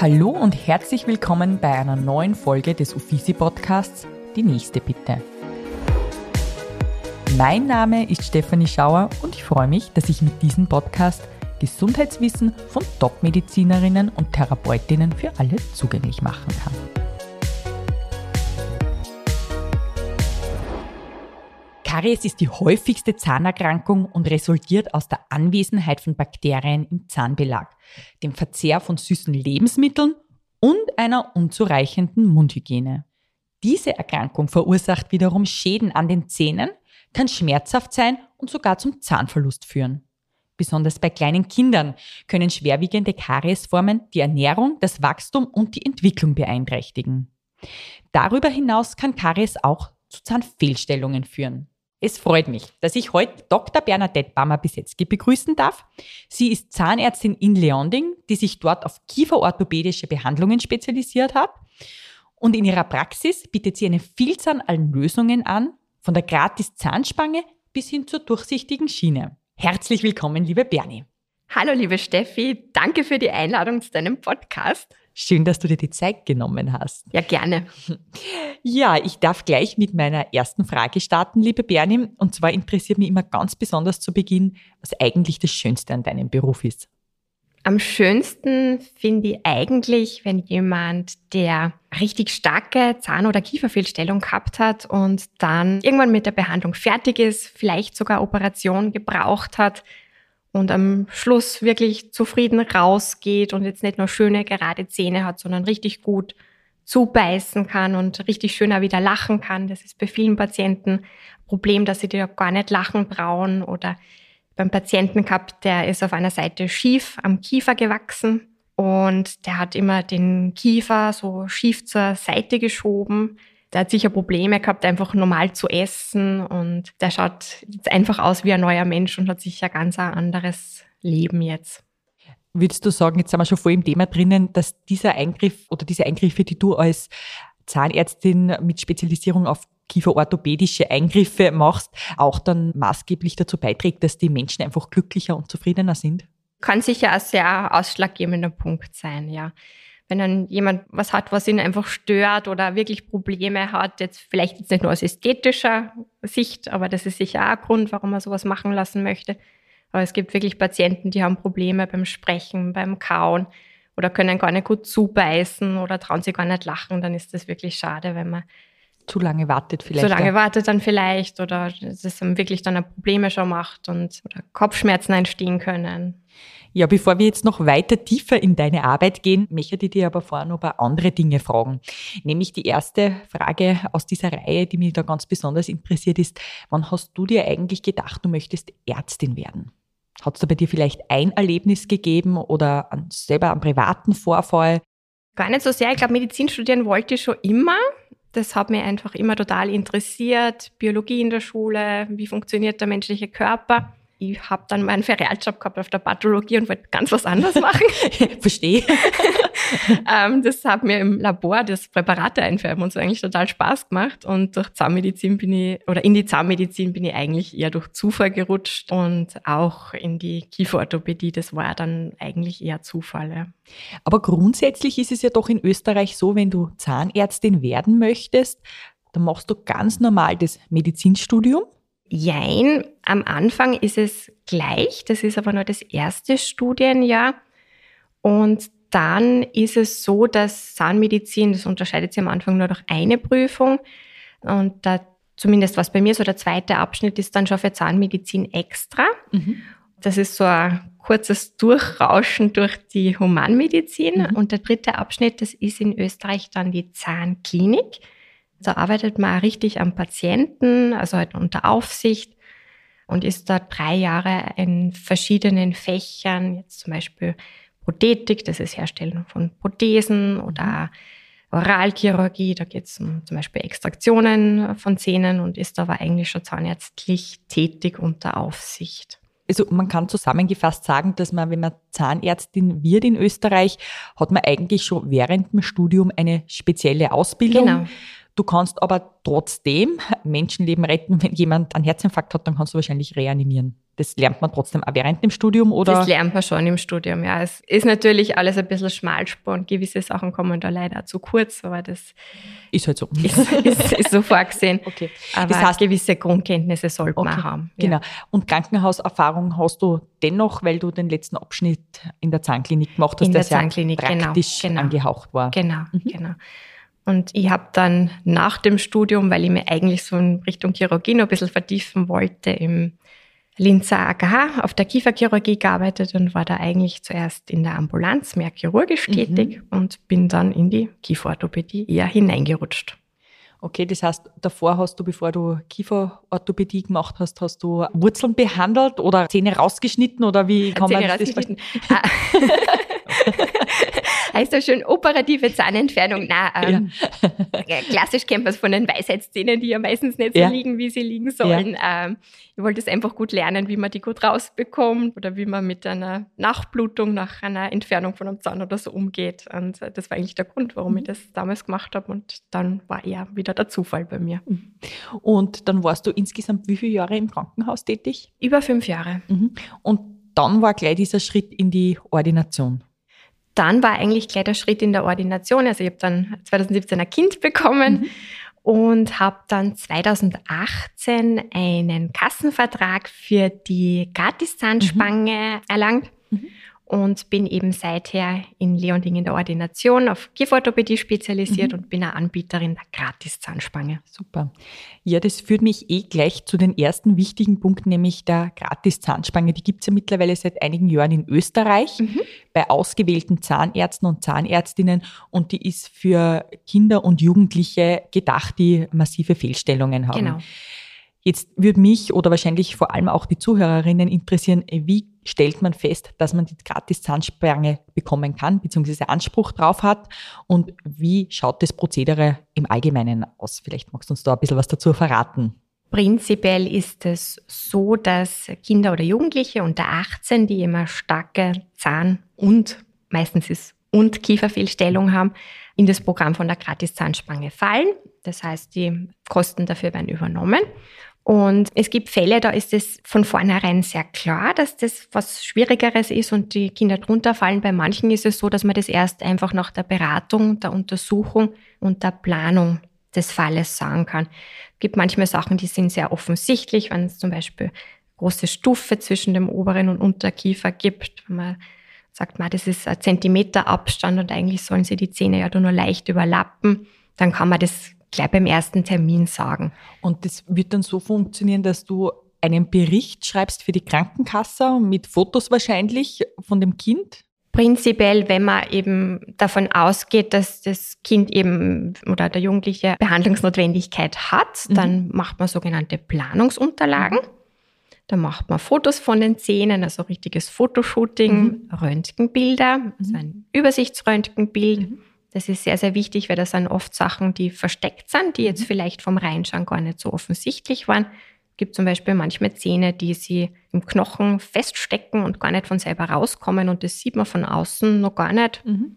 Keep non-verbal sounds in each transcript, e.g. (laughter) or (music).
Hallo und herzlich willkommen bei einer neuen Folge des Uffizi Podcasts Die nächste bitte. Mein Name ist Stefanie Schauer und ich freue mich, dass ich mit diesem Podcast Gesundheitswissen von Top-Medizinerinnen und Therapeutinnen für alle zugänglich machen kann. Karies ist die häufigste Zahnerkrankung und resultiert aus der Anwesenheit von Bakterien im Zahnbelag, dem Verzehr von süßen Lebensmitteln und einer unzureichenden Mundhygiene. Diese Erkrankung verursacht wiederum Schäden an den Zähnen, kann schmerzhaft sein und sogar zum Zahnverlust führen. Besonders bei kleinen Kindern können schwerwiegende Kariesformen die Ernährung, das Wachstum und die Entwicklung beeinträchtigen. Darüber hinaus kann Karies auch zu Zahnfehlstellungen führen. Es freut mich, dass ich heute Dr. Bernadette Bammer-Bisetzky begrüßen darf. Sie ist Zahnärztin in Leonding, die sich dort auf kieferorthopädische Behandlungen spezialisiert hat. Und in ihrer Praxis bietet sie eine Vielzahl an Lösungen an, von der Gratis-Zahnspange bis hin zur durchsichtigen Schiene. Herzlich willkommen, liebe Bernie. Hallo, liebe Steffi. Danke für die Einladung zu deinem Podcast. Schön, dass du dir die Zeit genommen hast. Ja, gerne. Ja, ich darf gleich mit meiner ersten Frage starten, liebe Bernie. Und zwar interessiert mich immer ganz besonders zu Beginn, was eigentlich das Schönste an deinem Beruf ist. Am schönsten finde ich eigentlich, wenn jemand, der richtig starke Zahn- oder Kieferfehlstellung gehabt hat und dann irgendwann mit der Behandlung fertig ist, vielleicht sogar Operation gebraucht hat, und am Schluss wirklich zufrieden rausgeht und jetzt nicht nur schöne gerade Zähne hat, sondern richtig gut zubeißen kann und richtig schöner wieder lachen kann. Das ist bei vielen Patienten ein Problem, dass sie dir gar nicht lachen brauchen oder beim Patienten gehabt, der ist auf einer Seite schief am Kiefer gewachsen und der hat immer den Kiefer so schief zur Seite geschoben der hat sicher Probleme gehabt, einfach normal zu essen und der schaut jetzt einfach aus wie ein neuer Mensch und hat sicher ganz ein anderes Leben jetzt. Würdest du sagen, jetzt sind wir schon voll im Thema drinnen, dass dieser Eingriff oder diese Eingriffe, die du als Zahnärztin mit Spezialisierung auf kieferorthopädische Eingriffe machst, auch dann maßgeblich dazu beiträgt, dass die Menschen einfach glücklicher und zufriedener sind? Kann sicher ein sehr ausschlaggebender Punkt sein, ja wenn dann jemand was hat, was ihn einfach stört oder wirklich Probleme hat, jetzt vielleicht jetzt nicht nur aus ästhetischer Sicht, aber das ist sicher auch ein Grund, warum man sowas machen lassen möchte. Aber es gibt wirklich Patienten, die haben Probleme beim Sprechen, beim Kauen oder können gar nicht gut zubeißen oder trauen sich gar nicht lachen, dann ist das wirklich schade, wenn man zu lange wartet vielleicht. Zu lange ja. wartet dann vielleicht oder das wirklich dann Probleme schon macht und oder Kopfschmerzen entstehen können. Ja, bevor wir jetzt noch weiter tiefer in deine Arbeit gehen, möchte ich dir aber vorher noch ein paar andere Dinge fragen. Nämlich die erste Frage aus dieser Reihe, die mich da ganz besonders interessiert ist, wann hast du dir eigentlich gedacht, du möchtest Ärztin werden? Hat es da bei dir vielleicht ein Erlebnis gegeben oder selber einen privaten Vorfall? Gar nicht so sehr. Ich glaube, Medizin studieren wollte ich schon immer. Das hat mich einfach immer total interessiert. Biologie in der Schule, wie funktioniert der menschliche Körper ich habe dann meinen Ferialjob gehabt auf der Pathologie und wollte ganz was anderes machen. (laughs) Verstehe. (laughs) ähm, das hat mir im Labor das Präparate einfärben und so eigentlich total Spaß gemacht. Und durch Zahnmedizin bin ich, oder in die Zahnmedizin bin ich eigentlich eher durch Zufall gerutscht und auch in die Kieferorthopädie. Das war dann eigentlich eher Zufall. Ja. Aber grundsätzlich ist es ja doch in Österreich so, wenn du Zahnärztin werden möchtest, dann machst du ganz normal das Medizinstudium Jein, am Anfang ist es gleich, das ist aber nur das erste Studienjahr. Und dann ist es so, dass Zahnmedizin, das unterscheidet sich am Anfang nur durch eine Prüfung. Und da, zumindest was bei mir so der zweite Abschnitt ist dann schon für Zahnmedizin extra. Mhm. Das ist so ein kurzes Durchrauschen durch die Humanmedizin. Mhm. Und der dritte Abschnitt, das ist in Österreich dann die Zahnklinik. Da arbeitet man richtig am Patienten, also halt unter Aufsicht und ist da drei Jahre in verschiedenen Fächern, jetzt zum Beispiel Prothetik, das ist Herstellen von Prothesen oder Oralchirurgie, da geht es um zum Beispiel Extraktionen von Zähnen und ist aber eigentlich schon zahnärztlich tätig unter Aufsicht. Also man kann zusammengefasst sagen, dass man, wenn man Zahnärztin wird in Österreich, hat man eigentlich schon während dem Studium eine spezielle Ausbildung. Genau Du kannst aber trotzdem Menschenleben retten. Wenn jemand einen Herzinfarkt hat, dann kannst du wahrscheinlich reanimieren. Das lernt man trotzdem auch während dem Studium, oder? Das lernt man schon im Studium, ja. Es ist natürlich alles ein bisschen Schmalspur und gewisse Sachen kommen da leider zu kurz, aber das ist halt so. (laughs) Ist, ist, ist so vorgesehen. (laughs) Okay. Aber das heißt, gewisse Grundkenntnisse sollte okay. man haben. Ja. Genau. Und Krankenhauserfahrung hast du dennoch, weil du den letzten Abschnitt in der Zahnklinik gemacht hast, in der Zahnklinik, genau, praktisch genau, angehaucht war. Genau, mhm. genau. Und ich habe dann nach dem Studium, weil ich mir eigentlich so in Richtung Chirurgie noch ein bisschen vertiefen wollte, im Linzer AKH auf der Kieferchirurgie gearbeitet und war da eigentlich zuerst in der Ambulanz mehr chirurgisch mhm. tätig und bin dann in die Kieferorthopädie eher hineingerutscht. Okay, das heißt, davor hast du, bevor du Kieferorthopädie gemacht hast, hast du Wurzeln behandelt oder Zähne rausgeschnitten oder wie kann Zähne man das verstehen? (laughs) (laughs) heißt das schon operative Zahnentfernung? Na, ähm, ja. klassisch kennt man es von den Weisheitszähnen, die ja meistens nicht so ja. liegen, wie sie liegen sollen. Ja. Ähm, ich wollte es einfach gut lernen, wie man die gut rausbekommt oder wie man mit einer Nachblutung nach einer Entfernung von einem Zahn oder so umgeht. Und äh, das war eigentlich der Grund, warum ich mhm. das damals gemacht habe. Und dann war eher wieder der Zufall bei mir. Mhm. Und dann warst du insgesamt wie viele Jahre im Krankenhaus tätig? Über fünf Jahre. Mhm. Und dann war gleich dieser Schritt in die Ordination dann war eigentlich gleich der Schritt in der Ordination. Also ich habe dann 2017 ein Kind bekommen mhm. und habe dann 2018 einen Kassenvertrag für die Gratiszahnspange mhm. erlangt. Mhm und bin eben seither in Leonding in der Ordination auf Kieferorthopädie spezialisiert mhm. und bin eine Anbieterin der Gratiszahnspange. Super. Ja, das führt mich eh gleich zu den ersten wichtigen Punkten, nämlich der Gratiszahnspange. Die gibt es ja mittlerweile seit einigen Jahren in Österreich mhm. bei ausgewählten Zahnärzten und Zahnärztinnen und die ist für Kinder und Jugendliche gedacht, die massive Fehlstellungen haben. Genau. Jetzt würde mich oder wahrscheinlich vor allem auch die Zuhörerinnen interessieren, wie stellt man fest, dass man die Gratis-Zahnspange bekommen kann, beziehungsweise Anspruch drauf hat und wie schaut das Prozedere im Allgemeinen aus? Vielleicht magst du uns da ein bisschen was dazu verraten. Prinzipiell ist es so, dass Kinder oder Jugendliche unter 18, die immer starke Zahn- und meistens ist und Kieferfehlstellung haben, in das Programm von der Gratis-Zahnspange fallen. Das heißt, die Kosten dafür werden übernommen. Und es gibt Fälle, da ist es von vornherein sehr klar, dass das was Schwierigeres ist und die Kinder drunter fallen. Bei manchen ist es so, dass man das erst einfach nach der Beratung, der Untersuchung und der Planung des Falles sagen kann. Es gibt manchmal Sachen, die sind sehr offensichtlich, wenn es zum Beispiel große Stufe zwischen dem oberen und Unterkiefer gibt, wenn man sagt, man, das ist ein Zentimeter Abstand und eigentlich sollen sie die Zähne ja nur leicht überlappen, dann kann man das gleich beim ersten Termin sagen. Und das wird dann so funktionieren, dass du einen Bericht schreibst für die Krankenkasse mit Fotos wahrscheinlich von dem Kind? Prinzipiell, wenn man eben davon ausgeht, dass das Kind eben oder der Jugendliche Behandlungsnotwendigkeit hat, mhm. dann macht man sogenannte Planungsunterlagen. Mhm. Da macht man Fotos von den Zähnen, also richtiges Fotoshooting, mhm. Röntgenbilder, also ein Übersichtsröntgenbild. Mhm. Das ist sehr, sehr wichtig, weil das sind oft Sachen, die versteckt sind, die jetzt mhm. vielleicht vom Reinschauen gar nicht so offensichtlich waren. Es gibt zum Beispiel manchmal Zähne, die sie im Knochen feststecken und gar nicht von selber rauskommen und das sieht man von außen noch gar nicht. Mhm.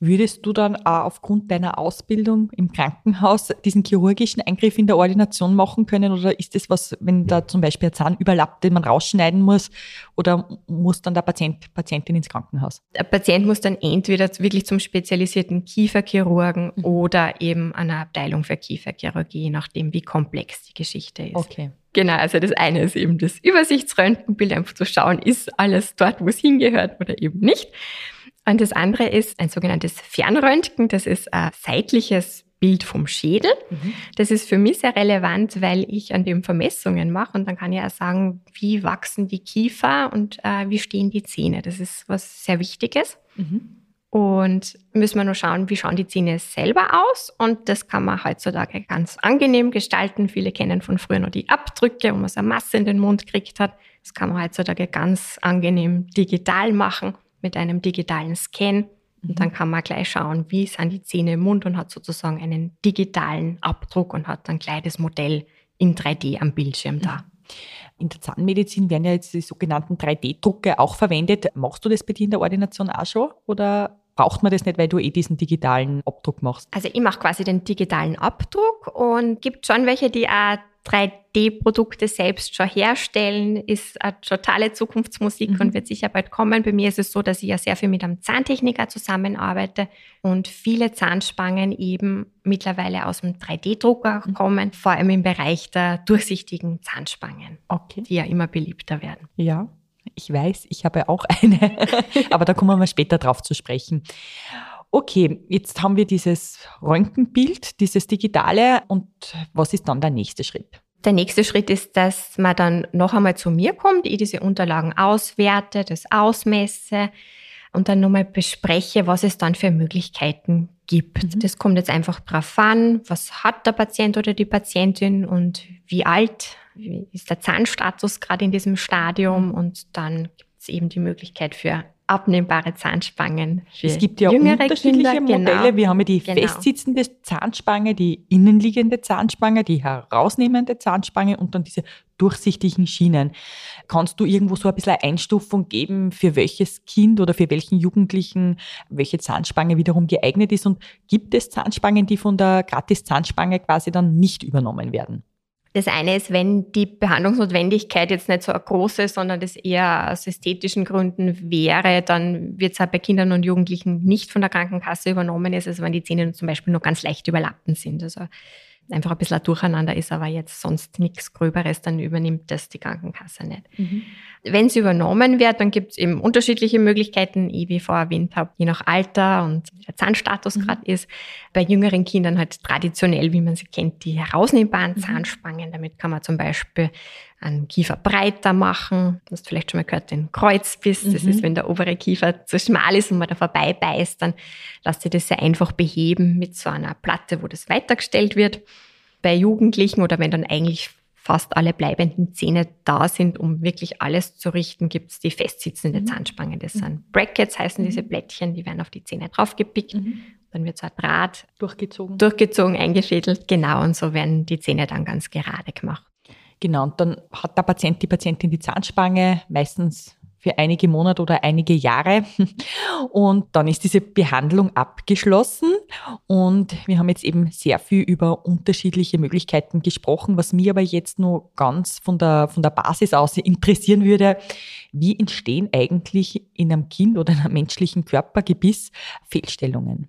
Würdest du dann auch aufgrund deiner Ausbildung im Krankenhaus diesen chirurgischen Eingriff in der Ordination machen können? Oder ist das was, wenn da zum Beispiel ein Zahn überlappt, den man rausschneiden muss? Oder muss dann der Patient, Patientin ins Krankenhaus? Der Patient muss dann entweder wirklich zum spezialisierten Kieferchirurgen mhm. oder eben einer Abteilung für Kieferchirurgie, je nachdem, wie komplex die Geschichte ist. Okay. Genau, also das eine ist eben das Übersichtsröntgenbild, einfach zu schauen, ist alles dort, wo es hingehört oder eben nicht. Und das andere ist ein sogenanntes Fernröntgen. Das ist ein seitliches Bild vom Schädel. Mhm. Das ist für mich sehr relevant, weil ich an dem Vermessungen mache und dann kann ich auch sagen, wie wachsen die Kiefer und äh, wie stehen die Zähne. Das ist was sehr Wichtiges. Mhm. Und müssen wir nur schauen, wie schauen die Zähne selber aus. Und das kann man heutzutage ganz angenehm gestalten. Viele kennen von früher noch die Abdrücke, wo man so eine Masse in den Mund gekriegt hat. Das kann man heutzutage ganz angenehm digital machen mit einem digitalen Scan. Und dann mhm. kann man gleich schauen, wie sind die Zähne im Mund und hat sozusagen einen digitalen Abdruck und hat dann gleich das Modell in 3D am Bildschirm da. Mhm. In der Zahnmedizin werden ja jetzt die sogenannten 3D-Drucke auch verwendet. Machst du das bei dir in der Ordination auch schon? Oder braucht man das nicht, weil du eh diesen digitalen Abdruck machst? Also ich mache quasi den digitalen Abdruck und gibt schon welche, die auch 3D-Produkte selbst schon herstellen, ist eine totale Zukunftsmusik mhm. und wird sicher bald kommen. Bei mir ist es so, dass ich ja sehr viel mit einem Zahntechniker zusammenarbeite und viele Zahnspangen eben mittlerweile aus dem 3D-Drucker mhm. kommen, vor allem im Bereich der durchsichtigen Zahnspangen, okay. die ja immer beliebter werden. Ja, ich weiß, ich habe auch eine, (laughs) aber da kommen wir später drauf zu sprechen. Okay, jetzt haben wir dieses Röntgenbild, dieses digitale und was ist dann der nächste Schritt? Der nächste Schritt ist, dass man dann noch einmal zu mir kommt, ich diese Unterlagen auswerte, das ausmesse und dann nochmal bespreche, was es dann für Möglichkeiten gibt. Mhm. Das kommt jetzt einfach drauf an, was hat der Patient oder die Patientin und wie alt wie ist der Zahnstatus gerade in diesem Stadium mhm. und dann gibt es eben die Möglichkeit für abnehmbare Zahnspangen. es gibt ja unterschiedliche Kinder. Modelle. Genau. Wir haben ja die genau. festsitzende Zahnspange, die innenliegende Zahnspange, die herausnehmende Zahnspange und dann diese durchsichtigen Schienen. Kannst du irgendwo so ein bisschen eine Einstufung geben, für welches Kind oder für welchen Jugendlichen welche Zahnspange wiederum geeignet ist? Und gibt es Zahnspangen, die von der Gratis-Zahnspange quasi dann nicht übernommen werden? Das eine ist, wenn die Behandlungsnotwendigkeit jetzt nicht so groß ist, sondern das eher aus ästhetischen Gründen wäre, dann wird es halt bei Kindern und Jugendlichen nicht von der Krankenkasse übernommen ist, also wenn die Zähne zum Beispiel nur ganz leicht überlappend sind. Also einfach ein bisschen ein Durcheinander ist, aber jetzt sonst nichts Gröberes, dann übernimmt das die Krankenkasse nicht. Mhm. Wenn es übernommen wird, dann gibt es eben unterschiedliche Möglichkeiten, wie ich vorher erwähnt habe, je nach Alter und der Zahnstatus mhm. gerade ist. Bei jüngeren Kindern halt traditionell, wie man sie kennt, die herausnehmbaren mhm. Zahnspangen. Damit kann man zum Beispiel einen Kiefer breiter machen. Du hast vielleicht schon mal gehört, den Kreuzbiss. Das ist, mhm. wenn der obere Kiefer zu schmal ist und man da vorbei beißt, dann lässt sich das sehr einfach beheben mit so einer Platte, wo das weitergestellt wird. Bei Jugendlichen oder wenn dann eigentlich fast alle bleibenden Zähne da sind, um wirklich alles zu richten, gibt es die festsitzende mhm. Zahnspange. Das sind Brackets, heißen diese mhm. Blättchen, die werden auf die Zähne draufgepickt. Mhm. Dann wird so ein Draht durchgezogen. durchgezogen, eingefädelt. Genau, und so werden die Zähne dann ganz gerade gemacht. Genau, und dann hat der Patient, die Patientin die Zahnspange meistens für einige Monate oder einige Jahre. (laughs) Und dann ist diese Behandlung abgeschlossen. Und wir haben jetzt eben sehr viel über unterschiedliche Möglichkeiten gesprochen. Was mir aber jetzt nur ganz von der, von der Basis aus interessieren würde, wie entstehen eigentlich in einem Kind oder in einem menschlichen Körpergebiss Fehlstellungen?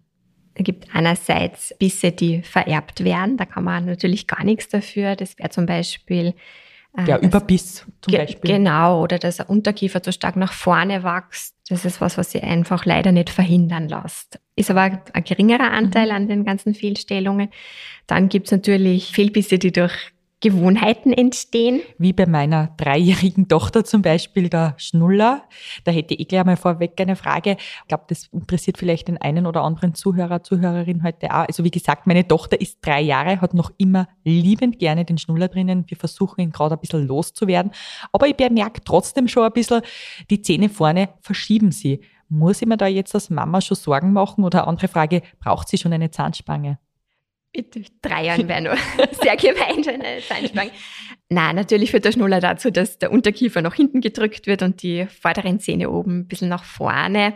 Es gibt einerseits Bisse, die vererbt werden. Da kann man natürlich gar nichts dafür. Das wäre zum Beispiel äh, der Überbiss zum ge Beispiel. Genau, oder dass der Unterkiefer zu stark nach vorne wächst. Das ist was, was sie einfach leider nicht verhindern lässt. Ist aber ein geringerer Anteil mhm. an den ganzen Fehlstellungen. Dann gibt es natürlich Fehlbisse, die durch Gewohnheiten entstehen. Wie bei meiner dreijährigen Tochter zum Beispiel, der Schnuller. Da hätte ich gleich mal vorweg eine Frage. Ich glaube, das interessiert vielleicht den einen oder anderen Zuhörer, Zuhörerin heute auch. Also wie gesagt, meine Tochter ist drei Jahre, hat noch immer liebend gerne den Schnuller drinnen. Wir versuchen ihn gerade ein bisschen loszuwerden. Aber ich bemerke trotzdem schon ein bisschen, die Zähne vorne verschieben sie. Muss ich mir da jetzt als Mama schon Sorgen machen? Oder andere Frage, braucht sie schon eine Zahnspange? Mit drei Jahren wäre nur (laughs) sehr gemein, eine Zahnspange. Nein, natürlich führt der Schnuller dazu, dass der Unterkiefer nach hinten gedrückt wird und die vorderen Zähne oben ein bisschen nach vorne.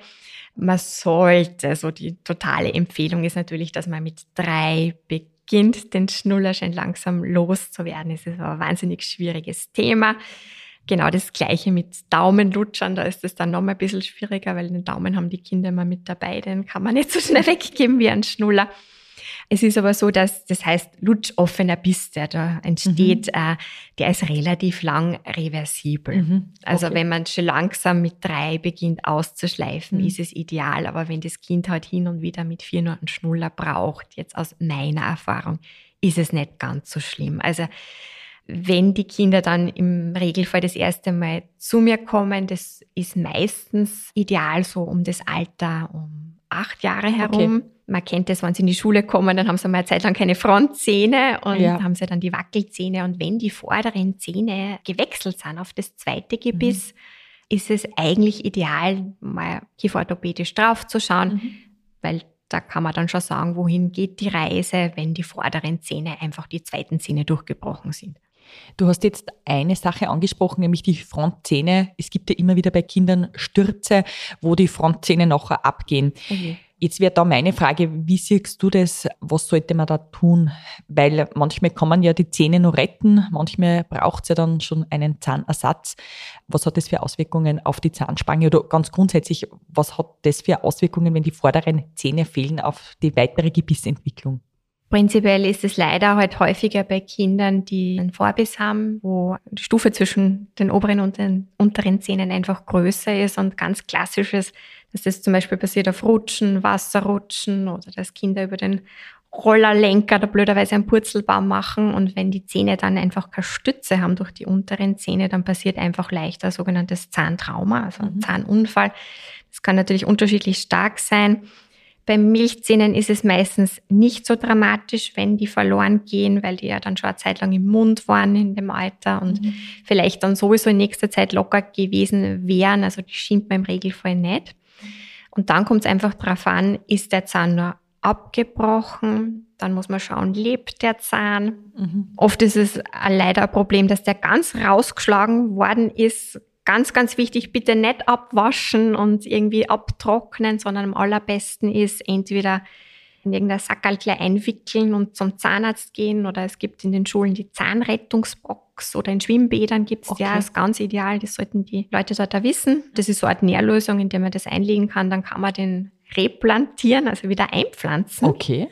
Man sollte, so die totale Empfehlung ist natürlich, dass man mit drei beginnt, den Schnuller schon langsam loszuwerden. Es ist aber ein wahnsinnig schwieriges Thema. Genau das Gleiche mit Daumenlutschern, da ist es dann nochmal ein bisschen schwieriger, weil den Daumen haben die Kinder immer mit dabei, den kann man nicht so schnell (laughs) weggeben wie ein Schnuller. Es ist aber so, dass das heißt lutsch-offener Biss, der da entsteht, mhm. äh, der ist relativ lang reversibel. Mhm. Also okay. wenn man schon langsam mit drei beginnt auszuschleifen, mhm. ist es ideal. Aber wenn das Kind halt hin und wieder mit vier nur einen Schnuller braucht, jetzt aus meiner Erfahrung, ist es nicht ganz so schlimm. Also wenn die Kinder dann im Regelfall das erste Mal zu mir kommen, das ist meistens ideal so um das Alter um acht Jahre herum. Okay man kennt das, wenn sie in die Schule kommen, dann haben sie mal eine Zeit lang keine Frontzähne und ja. haben sie dann die Wackelzähne. Und wenn die vorderen Zähne gewechselt sind auf das zweite Gebiss, mhm. ist es eigentlich ideal, mal kieferorthopädisch draufzuschauen, mhm. weil da kann man dann schon sagen, wohin geht die Reise, wenn die vorderen Zähne einfach die zweiten Zähne durchgebrochen sind. Du hast jetzt eine Sache angesprochen, nämlich die Frontzähne. Es gibt ja immer wieder bei Kindern Stürze, wo die Frontzähne nachher abgehen. Okay. Jetzt wäre da meine Frage, wie siehst du das? Was sollte man da tun? Weil manchmal kann man ja die Zähne nur retten, manchmal braucht es ja dann schon einen Zahnersatz. Was hat das für Auswirkungen auf die Zahnspange oder ganz grundsätzlich, was hat das für Auswirkungen, wenn die vorderen Zähne fehlen auf die weitere Gebissentwicklung? Prinzipiell ist es leider halt häufiger bei Kindern, die einen Vorbiss haben, wo die Stufe zwischen den oberen und den unteren Zähnen einfach größer ist und ganz klassisches, dass das zum Beispiel passiert auf Rutschen, Wasserrutschen oder dass Kinder über den Rollerlenker oder blöderweise einen Purzelbaum machen und wenn die Zähne dann einfach keine Stütze haben durch die unteren Zähne, dann passiert einfach leichter sogenanntes Zahntrauma, also ein mhm. Zahnunfall. Das kann natürlich unterschiedlich stark sein. Bei Milchzähnen ist es meistens nicht so dramatisch, wenn die verloren gehen, weil die ja dann schon eine Zeit lang im Mund waren in dem Alter und mhm. vielleicht dann sowieso in nächster Zeit locker gewesen wären. Also die schiebt man im Regelfall nicht. Und dann kommt es einfach darauf an, ist der Zahn nur abgebrochen? Dann muss man schauen, lebt der Zahn? Mhm. Oft ist es leider ein Problem, dass der ganz rausgeschlagen worden ist, Ganz, ganz wichtig, bitte nicht abwaschen und irgendwie abtrocknen, sondern am allerbesten ist entweder in irgendein Sackerl einwickeln und zum Zahnarzt gehen oder es gibt in den Schulen die Zahnrettungsbox oder in Schwimmbädern gibt es okay. ja, das ist ganz ideal, das sollten die Leute dort da wissen. Das ist so eine Art Nährlösung, in der man das einlegen kann, dann kann man den replantieren, also wieder einpflanzen. Okay.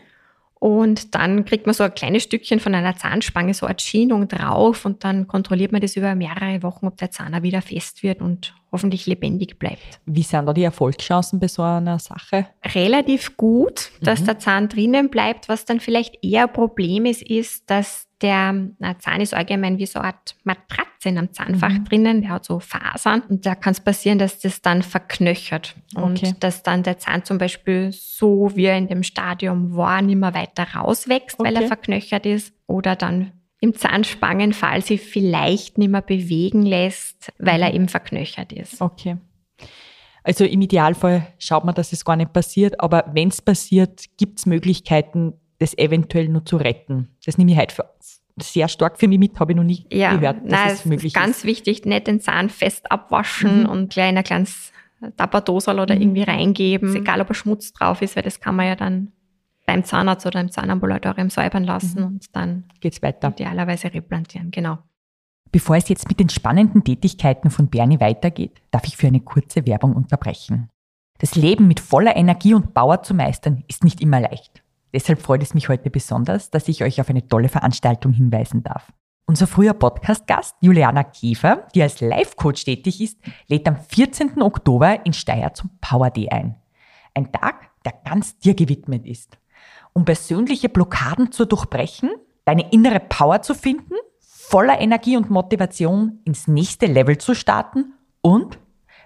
Und dann kriegt man so ein kleines Stückchen von einer Zahnspange, so eine Schienung drauf und dann kontrolliert man das über mehrere Wochen, ob der Zahn wieder fest wird und hoffentlich lebendig bleibt. Wie sind da die Erfolgschancen bei so einer Sache? Relativ gut, dass mhm. der Zahn drinnen bleibt. Was dann vielleicht eher ein Problem ist, ist, dass der na, Zahn ist allgemein wie so eine Art Matratze in einem Zahnfach mhm. drinnen, der hat so Fasern und da kann es passieren, dass das dann verknöchert und okay. dass dann der Zahn zum Beispiel so wie er in dem Stadium war, nicht mehr weiter rauswächst, okay. weil er verknöchert ist oder dann im Zahnspangenfall sich vielleicht nicht mehr bewegen lässt, weil er mhm. eben verknöchert ist. Okay. Also im Idealfall schaut man, dass es gar nicht passiert, aber wenn es passiert, gibt es Möglichkeiten, das eventuell nur zu retten. Das nehme ich halt für, sehr stark für mich mit, habe ich noch nie ja, gehört, dass nein, es möglich ist. Ganz wichtig, nicht den Zahn fest abwaschen mhm. und gleich ein kleines Tapperdosal oder mhm. irgendwie reingeben, mhm. egal ob er Schmutz drauf ist, weil das kann man ja dann beim Zahnarzt oder im Zahnambulatorium säubern lassen mhm. und dann geht's weiter. Idealerweise replantieren, genau. Bevor es jetzt mit den spannenden Tätigkeiten von Bernie weitergeht, darf ich für eine kurze Werbung unterbrechen. Das Leben mit voller Energie und Power zu meistern ist nicht immer leicht. Deshalb freut es mich heute besonders, dass ich euch auf eine tolle Veranstaltung hinweisen darf. Unser früher Podcast-Gast Juliana Käfer, die als Life-Coach tätig ist, lädt am 14. Oktober in Steyr zum Power Day ein. Ein Tag, der ganz dir gewidmet ist um persönliche Blockaden zu durchbrechen, deine innere Power zu finden, voller Energie und Motivation ins nächste Level zu starten und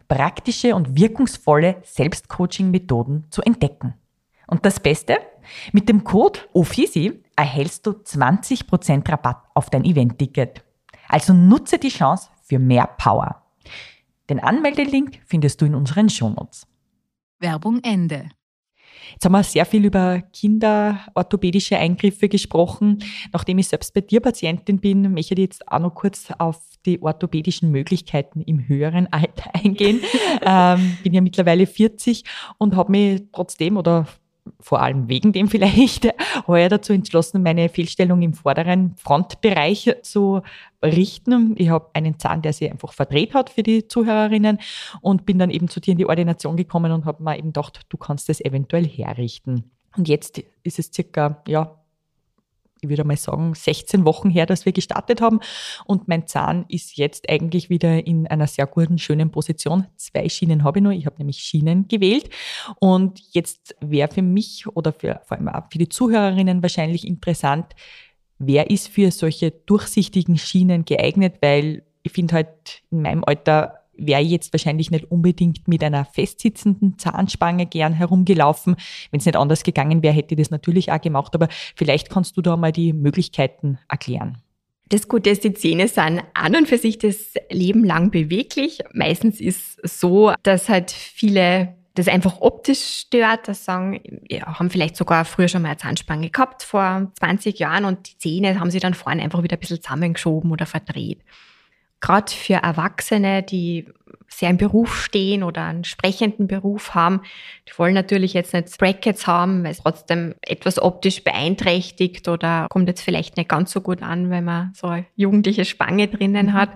praktische und wirkungsvolle Selbstcoaching-Methoden zu entdecken. Und das Beste? Mit dem Code OFISI erhältst du 20% Rabatt auf dein Event-Ticket. Also nutze die Chance für mehr Power. Den Anmeldelink findest du in unseren Shownotes. Werbung Ende. Jetzt haben wir sehr viel über kinderorthopädische Eingriffe gesprochen. Nachdem ich selbst bei dir Patientin bin, möchte ich jetzt auch noch kurz auf die orthopädischen Möglichkeiten im höheren Alter eingehen. (laughs) ähm, bin ja mittlerweile 40 und habe mich trotzdem oder vor allem wegen dem (laughs) vielleicht heuer dazu entschlossen, meine Fehlstellung im vorderen Frontbereich zu richten. Ich habe einen Zahn, der sich einfach verdreht hat für die Zuhörerinnen und bin dann eben zu dir in die Ordination gekommen und habe mir eben gedacht, du kannst das eventuell herrichten. Und jetzt ist es circa, ja, ich würde mal sagen, 16 Wochen her, dass wir gestartet haben. Und mein Zahn ist jetzt eigentlich wieder in einer sehr guten, schönen Position. Zwei Schienen habe ich nur. Ich habe nämlich Schienen gewählt. Und jetzt wäre für mich oder für, vor allem auch für die Zuhörerinnen wahrscheinlich interessant, wer ist für solche durchsichtigen Schienen geeignet, weil ich finde halt in meinem Alter wäre jetzt wahrscheinlich nicht unbedingt mit einer festsitzenden Zahnspange gern herumgelaufen. Wenn es nicht anders gegangen wäre, hätte ich das natürlich auch gemacht. Aber vielleicht kannst du da mal die Möglichkeiten erklären. Das Gute ist, die Zähne sind an und für sich das Leben lang beweglich. Meistens ist es so, dass halt viele das einfach optisch stört, das sagen, ja, haben vielleicht sogar früher schon mal eine Zahnspange gehabt vor 20 Jahren und die Zähne haben sie dann vorne einfach wieder ein bisschen zusammengeschoben oder verdreht. Gerade für Erwachsene, die sehr im Beruf stehen oder einen sprechenden Beruf haben, die wollen natürlich jetzt nicht Brackets haben, weil es trotzdem etwas optisch beeinträchtigt oder kommt jetzt vielleicht nicht ganz so gut an, wenn man so eine jugendliche Spange drinnen mhm. hat.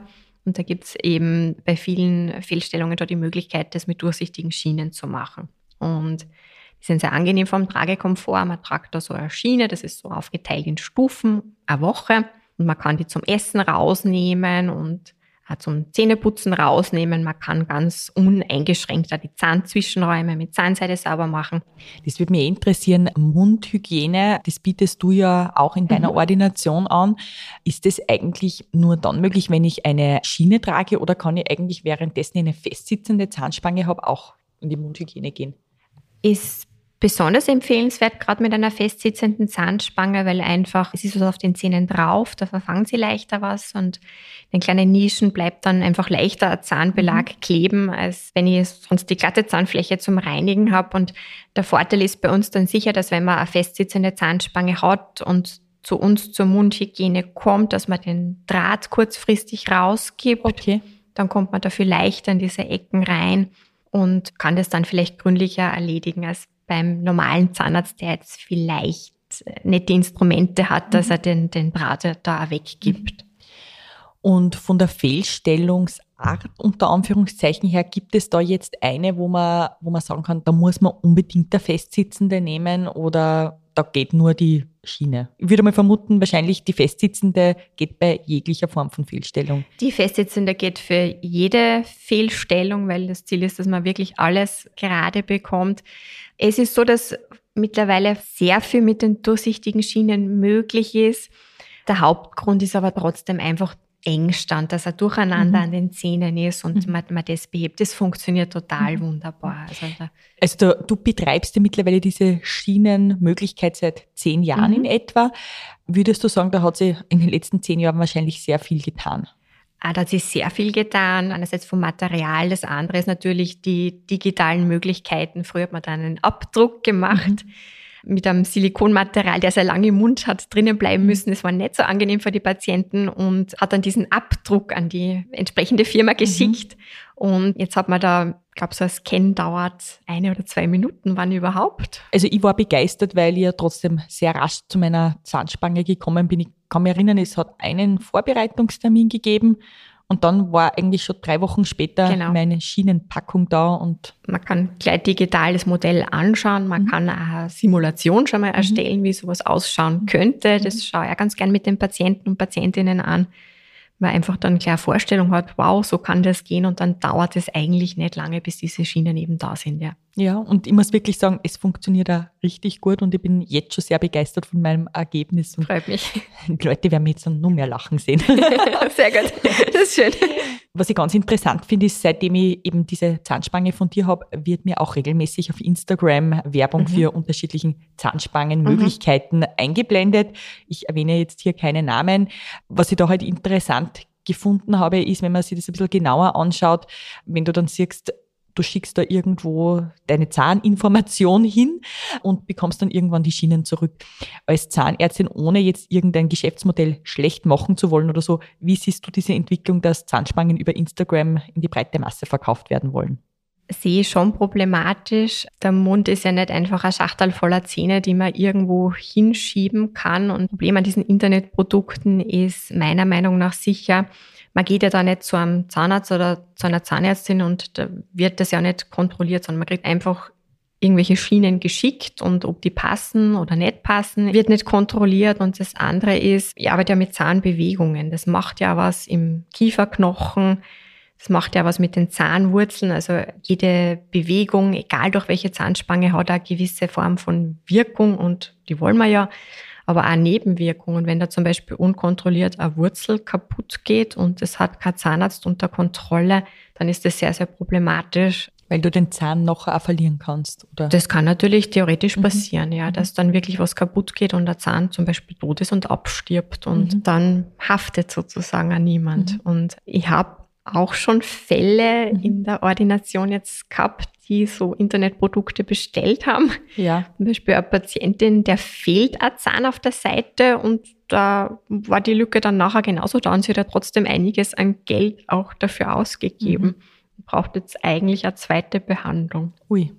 Und da gibt es eben bei vielen Fehlstellungen da die Möglichkeit, das mit durchsichtigen Schienen zu machen. Und die sind sehr angenehm vom Tragekomfort. Man tragt da so eine Schiene, das ist so aufgeteilt in Stufen, eine Woche. Und man kann die zum Essen rausnehmen und zum Zähneputzen rausnehmen. Man kann ganz uneingeschränkt die Zahnzwischenräume mit Zahnseide sauber machen. Das würde mich interessieren. Mundhygiene, das bietest du ja auch in deiner mhm. Ordination an. Ist das eigentlich nur dann möglich, wenn ich eine Schiene trage oder kann ich eigentlich währenddessen eine festsitzende Zahnspange habe, auch in die Mundhygiene gehen? Ist besonders empfehlenswert, gerade mit einer festsitzenden Zahnspange, weil einfach, es ist was auf den Zähnen drauf, da verfangen sie leichter was und in kleinen Nischen bleibt dann einfach leichter ein Zahnbelag mhm. kleben, als wenn ich sonst die glatte Zahnfläche zum Reinigen habe. Und der Vorteil ist bei uns dann sicher, dass wenn man eine festsitzende Zahnspange hat und zu uns zur Mundhygiene kommt, dass man den Draht kurzfristig rausgibt. Okay. Dann kommt man dafür leichter in diese Ecken rein und kann das dann vielleicht gründlicher erledigen, als beim normalen Zahnarzt, der jetzt vielleicht nicht die Instrumente hat, dass mhm. er den, den Brater da weggibt. Und von der Fehlstellungsart unter Anführungszeichen her gibt es da jetzt eine, wo man, wo man sagen kann, da muss man unbedingt der Festsitzende nehmen oder da geht nur die Schiene. Ich würde mal vermuten, wahrscheinlich die Festsitzende geht bei jeglicher Form von Fehlstellung. Die Festsitzende geht für jede Fehlstellung, weil das Ziel ist, dass man wirklich alles gerade bekommt. Es ist so, dass mittlerweile sehr viel mit den durchsichtigen Schienen möglich ist. Der Hauptgrund ist aber trotzdem einfach Engstand, dass er durcheinander mhm. an den Zähnen ist und mhm. man, man, das behebt. Das funktioniert total mhm. wunderbar. Also, also du, du, betreibst ja mittlerweile diese Schienenmöglichkeit seit zehn Jahren mhm. in etwa. Würdest du sagen, da hat sich in den letzten zehn Jahren wahrscheinlich sehr viel getan? Ah, da hat sich sehr viel getan. Einerseits vom Material, das andere ist natürlich die digitalen Möglichkeiten. Früher hat man dann einen Abdruck gemacht. Mhm mit einem Silikonmaterial, der sehr lange im Mund hat, drinnen bleiben müssen. Es war nicht so angenehm für die Patienten und hat dann diesen Abdruck an die entsprechende Firma mhm. geschickt. Mhm. Und jetzt hat man da, ich glaube, so ein Scan dauert eine oder zwei Minuten, wann überhaupt. Also ich war begeistert, weil ich ja trotzdem sehr rasch zu meiner Zahnspange gekommen bin. Ich kann mich erinnern, es hat einen Vorbereitungstermin gegeben und dann war eigentlich schon drei Wochen später genau. meine Schienenpackung da und man kann gleich digital das Modell anschauen, man mhm. kann eine Simulation schon mal mhm. erstellen, mhm. wie sowas ausschauen könnte. Das mhm. schaue ich ganz gern mit den Patienten und Patientinnen an man einfach dann klar Vorstellung hat, wow, so kann das gehen und dann dauert es eigentlich nicht lange, bis diese Schienen eben da sind, ja. Ja, und ich muss wirklich sagen, es funktioniert da richtig gut und ich bin jetzt schon sehr begeistert von meinem Ergebnis. Und Freut mich. (laughs) Die Leute werden mich jetzt noch mehr lachen sehen. (laughs) sehr gut, das ist schön. Was ich ganz interessant finde, ist, seitdem ich eben diese Zahnspange von dir habe, wird mir auch regelmäßig auf Instagram Werbung mhm. für unterschiedlichen Zahnspangenmöglichkeiten mhm. eingeblendet. Ich erwähne jetzt hier keine Namen. Was ich da halt interessant gefunden habe, ist, wenn man sich das ein bisschen genauer anschaut, wenn du dann siehst, du schickst da irgendwo deine Zahninformation hin und bekommst dann irgendwann die Schienen zurück. Als Zahnärztin, ohne jetzt irgendein Geschäftsmodell schlecht machen zu wollen oder so, wie siehst du diese Entwicklung, dass Zahnspangen über Instagram in die breite Masse verkauft werden wollen? Sehe ich schon problematisch. Der Mund ist ja nicht einfach ein Schachtel voller Zähne, die man irgendwo hinschieben kann. Und Problem an diesen Internetprodukten ist meiner Meinung nach sicher, man geht ja da nicht zu einem Zahnarzt oder zu einer Zahnärztin und da wird das ja nicht kontrolliert, sondern man kriegt einfach irgendwelche Schienen geschickt und ob die passen oder nicht passen, wird nicht kontrolliert. Und das andere ist, ich arbeite ja mit Zahnbewegungen. Das macht ja was im Kieferknochen. Das macht ja was mit den Zahnwurzeln. Also jede Bewegung, egal durch welche Zahnspange, hat eine gewisse Form von Wirkung und die wollen wir ja aber auch Nebenwirkungen. Wenn da zum Beispiel unkontrolliert eine Wurzel kaputt geht und es hat kein Zahnarzt unter Kontrolle, dann ist das sehr, sehr problematisch. Weil du den Zahn noch auch verlieren kannst, oder? Das kann natürlich theoretisch mhm. passieren, ja, mhm. dass dann wirklich was kaputt geht und der Zahn zum Beispiel tot ist und abstirbt und mhm. dann haftet sozusagen an niemand. Mhm. Und ich habe auch schon Fälle mhm. in der Ordination jetzt gehabt, die so Internetprodukte bestellt haben. Ja. Zum Beispiel eine Patientin, der fehlt ein Zahn auf der Seite und da war die Lücke dann nachher genauso da und sie hat ja trotzdem einiges an Geld auch dafür ausgegeben. Mhm. Braucht jetzt eigentlich eine zweite Behandlung. Ui.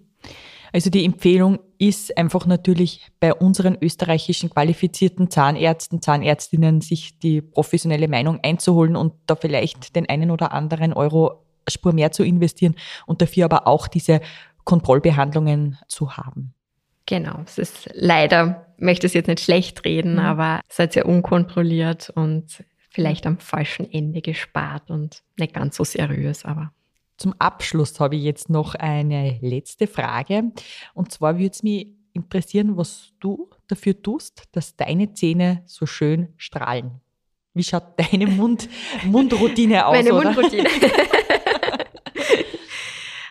Also die Empfehlung ist einfach natürlich bei unseren österreichischen qualifizierten Zahnärzten, Zahnärztinnen, sich die professionelle Meinung einzuholen und da vielleicht den einen oder anderen Euro Spur mehr zu investieren und dafür aber auch diese Kontrollbehandlungen zu haben. Genau, es ist leider, möchte es jetzt nicht schlecht reden, mhm. aber seid sehr unkontrolliert und vielleicht am falschen Ende gespart und nicht ganz so seriös, aber zum Abschluss habe ich jetzt noch eine letzte Frage. Und zwar würde es mich interessieren, was du dafür tust, dass deine Zähne so schön strahlen. Wie schaut (laughs) deine Mund Mundroutine aus? Meine oder? Mundroutine. (laughs)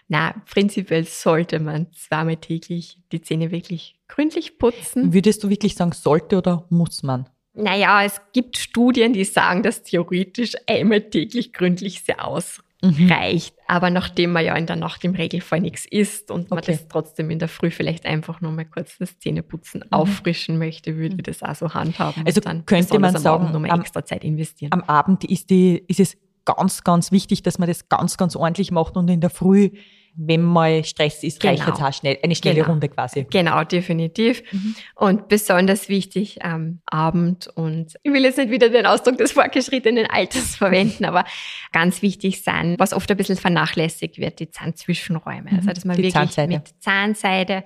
Na, prinzipiell sollte man zweimal täglich die Zähne wirklich gründlich putzen. Würdest du wirklich sagen, sollte oder muss man? Naja, es gibt Studien, die sagen, dass theoretisch einmal täglich gründlich sehr aus mhm. reicht. Aber nachdem man ja in der Nacht im Regelfall nichts isst und man okay. das trotzdem in der Früh vielleicht einfach nur mal kurz das Zähneputzen mhm. auffrischen möchte, würde ich das auch so handhaben. Also dann könnte man sagen, noch mal extra Zeit investieren. Am Abend ist, die, ist es ganz, ganz wichtig, dass man das ganz, ganz ordentlich macht und in der Früh wenn mal Stress ist, genau. reicht jetzt auch schnell, eine schnelle genau. Runde quasi. Genau, definitiv. Mhm. Und besonders wichtig am Abend und ich will jetzt nicht wieder den Ausdruck des fortgeschrittenen Alters (laughs) verwenden, aber ganz wichtig sein, was oft ein bisschen vernachlässigt wird, die Zahnzwischenräume. Mhm. Also, dass man die wirklich Zahnseide. mit Zahnseide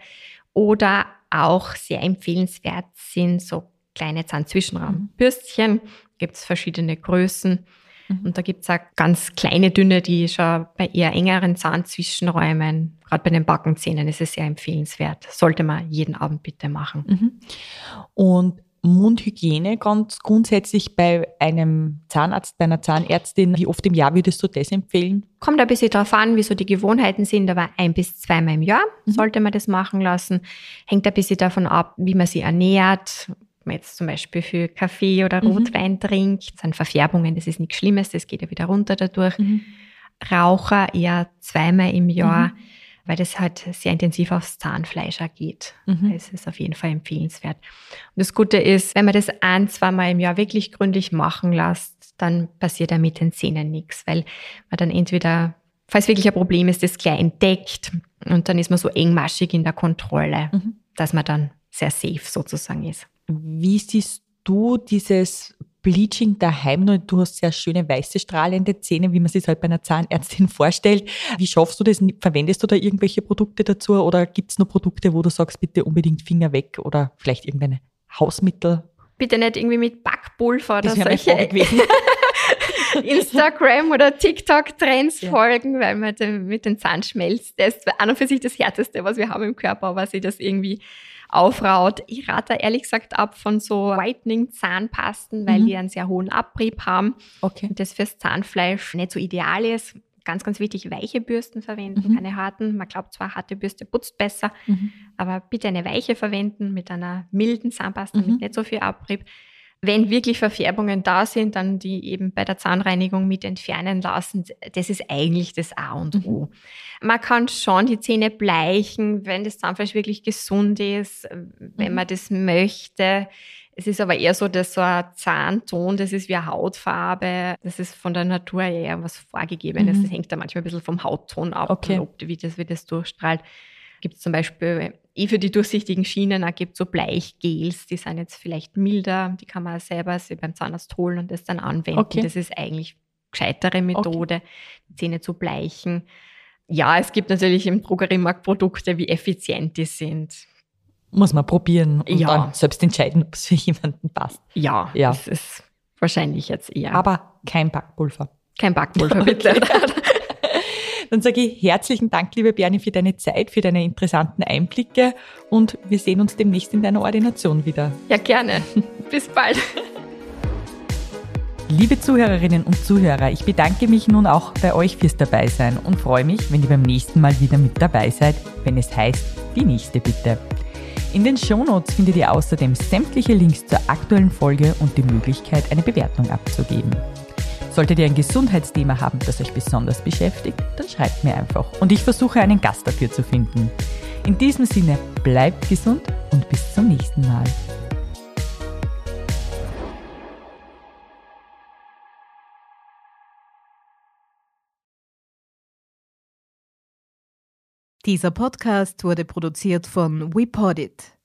oder auch sehr empfehlenswert sind so kleine Zahnzwischenraumbürstchen, mhm. gibt es verschiedene Größen Mhm. Und da gibt's auch ganz kleine, dünne, die schon bei eher engeren Zahnzwischenräumen, gerade bei den Backenzähnen ist es sehr empfehlenswert. Sollte man jeden Abend bitte machen. Mhm. Und Mundhygiene ganz grundsätzlich bei einem Zahnarzt, bei einer Zahnärztin, wie oft im Jahr würdest du das empfehlen? Kommt ein bisschen darauf an, wie so die Gewohnheiten sind, aber ein bis zweimal im Jahr mhm. sollte man das machen lassen. Hängt ein bisschen davon ab, wie man sie ernährt, man jetzt zum Beispiel für Kaffee oder mhm. Rotwein mhm. trinkt, sind Verfärbungen, das ist nichts Schlimmes, das geht ja wieder runter dadurch. Mhm. Raucher eher zweimal im Jahr, mhm. weil das halt sehr intensiv aufs Zahnfleisch geht. Mhm. Das ist auf jeden Fall empfehlenswert. Und das Gute ist, wenn man das ein, zweimal im Jahr wirklich gründlich machen lässt, dann passiert ja mit den Zähnen nichts, weil man dann entweder falls wirklich ein Problem ist, das gleich entdeckt und dann ist man so engmaschig in der Kontrolle, mhm. dass man dann sehr safe sozusagen ist. Wie siehst du dieses Bleaching daheim? Du hast sehr schöne weiße strahlende Zähne, wie man sich halt bei einer Zahnärztin (laughs) vorstellt. Wie schaffst du das? Verwendest du da irgendwelche Produkte dazu oder gibt es nur Produkte, wo du sagst, bitte unbedingt Finger weg oder vielleicht irgendeine Hausmittel? Bitte nicht irgendwie mit Backpulver oder solche (laughs) Instagram oder TikTok-Trends ja. folgen, weil man mit den Zahnschmelz, das ist an und für sich das Härteste, was wir haben im Körper, aber sich das irgendwie aufraut. Ich rate ehrlich gesagt ab von so Whitening-Zahnpasten, weil mhm. die einen sehr hohen Abrieb haben. Okay. Und das fürs Zahnfleisch nicht so ideal ist. Ganz, ganz wichtig, weiche Bürsten verwenden, mhm. keine harten. Man glaubt zwar, harte Bürste putzt besser, mhm. aber bitte eine weiche verwenden mit einer milden Zahnpasta mit mhm. nicht so viel Abrieb. Wenn wirklich Verfärbungen da sind, dann die eben bei der Zahnreinigung mit entfernen lassen. Das ist eigentlich das A und O. Mhm. Man kann schon die Zähne bleichen, wenn das Zahnfleisch wirklich gesund ist, wenn mhm. man das möchte. Es ist aber eher so, dass so ein Zahnton, das ist wie eine Hautfarbe, das ist von der Natur eher was Vorgegebenes. Mhm. Das hängt da manchmal ein bisschen vom Hautton ab, okay. ob, wie, das, wie das durchstrahlt. Gibt es zum Beispiel eh für die durchsichtigen Schienen, auch gibt so Bleichgels, die sind jetzt vielleicht milder, die kann man selber beim Zahnarzt holen und das dann anwenden. Okay. Das ist eigentlich gescheitere Methode, okay. die Zähne zu bleichen. Ja, es gibt natürlich im Drogeriemarkt Produkte, wie effizient die sind. Muss man probieren und ja. dann selbst entscheiden, (laughs) ob es für jemanden passt. Ja, ja, das ist wahrscheinlich jetzt eher. Aber kein Backpulver. Kein Backpulver, (laughs) bitte. Dann sage ich herzlichen Dank, liebe Bernie, für deine Zeit, für deine interessanten Einblicke und wir sehen uns demnächst in deiner Ordination wieder. Ja, gerne. Bis bald. Liebe Zuhörerinnen und Zuhörer, ich bedanke mich nun auch bei euch fürs Dabeisein und freue mich, wenn ihr beim nächsten Mal wieder mit dabei seid, wenn es heißt, die nächste bitte. In den Shownotes findet ihr außerdem sämtliche Links zur aktuellen Folge und die Möglichkeit, eine Bewertung abzugeben. Solltet ihr ein Gesundheitsthema haben, das euch besonders beschäftigt, dann schreibt mir einfach und ich versuche einen Gast dafür zu finden. In diesem Sinne, bleibt gesund und bis zum nächsten Mal. Dieser Podcast wurde produziert von WePodit.